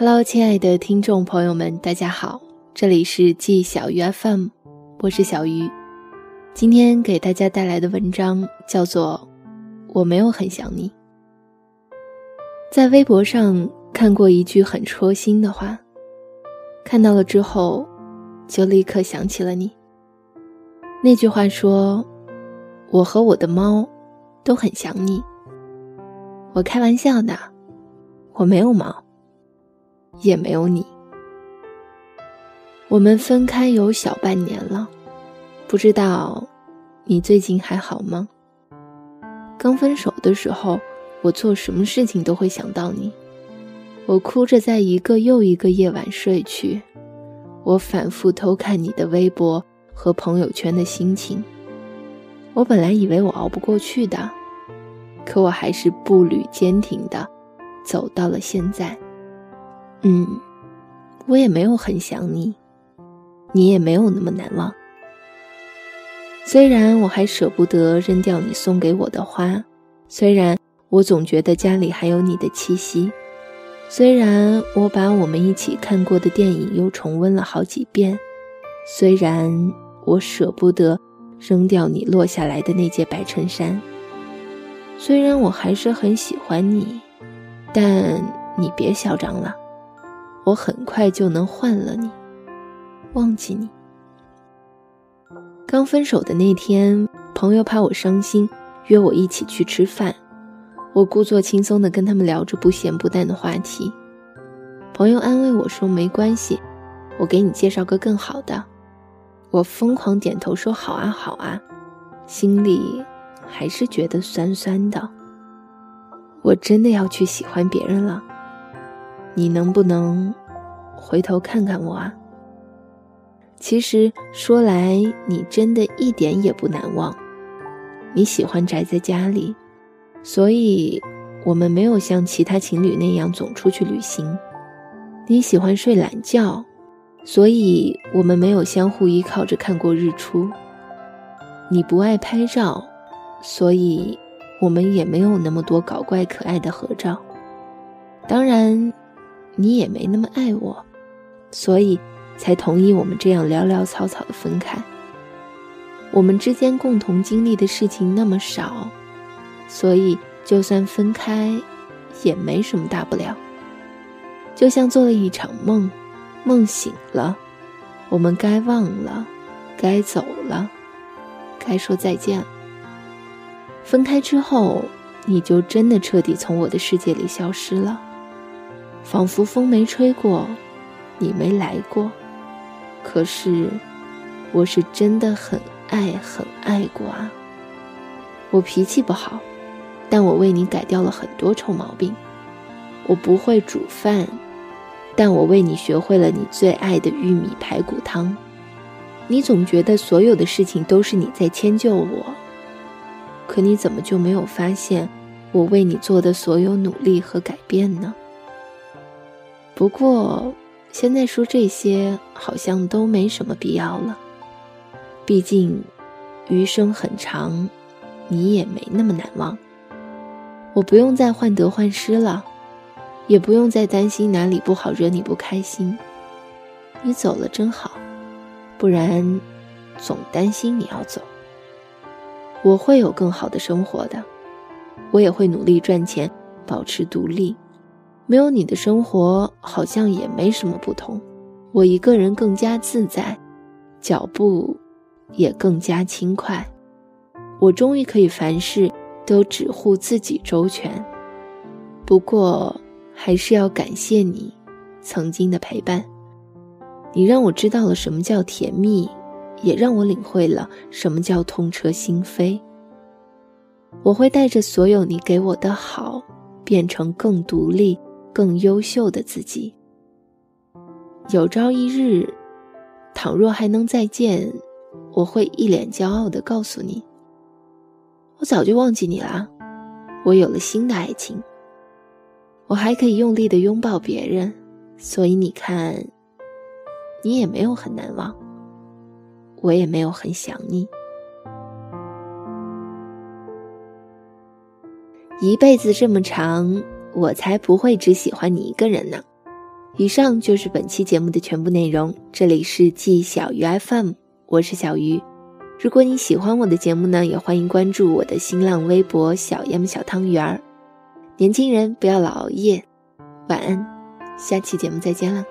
Hello，亲爱的听众朋友们，大家好，这里是季小鱼 FM，我是小鱼。今天给大家带来的文章叫做《我没有很想你》。在微博上看过一句很戳心的话，看到了之后，就立刻想起了你。那句话说：“我和我的猫都很想你。”我开玩笑的，我没有猫。也没有你。我们分开有小半年了，不知道你最近还好吗？刚分手的时候，我做什么事情都会想到你。我哭着在一个又一个夜晚睡去，我反复偷看你的微博和朋友圈的心情。我本来以为我熬不过去的，可我还是步履坚挺的走到了现在。嗯，我也没有很想你，你也没有那么难忘。虽然我还舍不得扔掉你送给我的花，虽然我总觉得家里还有你的气息，虽然我把我们一起看过的电影又重温了好几遍，虽然我舍不得扔掉你落下来的那件白衬衫，虽然我还是很喜欢你，但你别嚣张了。我很快就能换了你，忘记你。刚分手的那天，朋友怕我伤心，约我一起去吃饭。我故作轻松地跟他们聊着不咸不淡的话题。朋友安慰我说：“没关系，我给你介绍个更好的。”我疯狂点头说：“好啊，好啊。”心里还是觉得酸酸的。我真的要去喜欢别人了。你能不能回头看看我啊？其实说来，你真的一点也不难忘。你喜欢宅在家里，所以我们没有像其他情侣那样总出去旅行。你喜欢睡懒觉，所以我们没有相互依靠着看过日出。你不爱拍照，所以我们也没有那么多搞怪可爱的合照。当然。你也没那么爱我，所以才同意我们这样潦潦草草的分开。我们之间共同经历的事情那么少，所以就算分开，也没什么大不了。就像做了一场梦，梦醒了，我们该忘了，该走了，该说再见了。分开之后，你就真的彻底从我的世界里消失了。仿佛风没吹过，你没来过。可是，我是真的很爱很爱过啊。我脾气不好，但我为你改掉了很多臭毛病。我不会煮饭，但我为你学会了你最爱的玉米排骨汤。你总觉得所有的事情都是你在迁就我，可你怎么就没有发现我为你做的所有努力和改变呢？不过，现在说这些好像都没什么必要了。毕竟，余生很长，你也没那么难忘。我不用再患得患失了，也不用再担心哪里不好惹你不开心。你走了真好，不然总担心你要走。我会有更好的生活的，我也会努力赚钱，保持独立。没有你的生活好像也没什么不同，我一个人更加自在，脚步也更加轻快。我终于可以凡事都只护自己周全。不过还是要感谢你曾经的陪伴，你让我知道了什么叫甜蜜，也让我领会了什么叫痛彻心扉。我会带着所有你给我的好，变成更独立。更优秀的自己。有朝一日，倘若还能再见，我会一脸骄傲的告诉你：我早就忘记你了，我有了新的爱情。我还可以用力的拥抱别人，所以你看，你也没有很难忘，我也没有很想你。一辈子这么长。我才不会只喜欢你一个人呢，以上就是本期节目的全部内容。这里是季小鱼 FM，我是小鱼。如果你喜欢我的节目呢，也欢迎关注我的新浪微博“小 M 小汤圆儿”。年轻人不要老熬夜，晚安，下期节目再见了。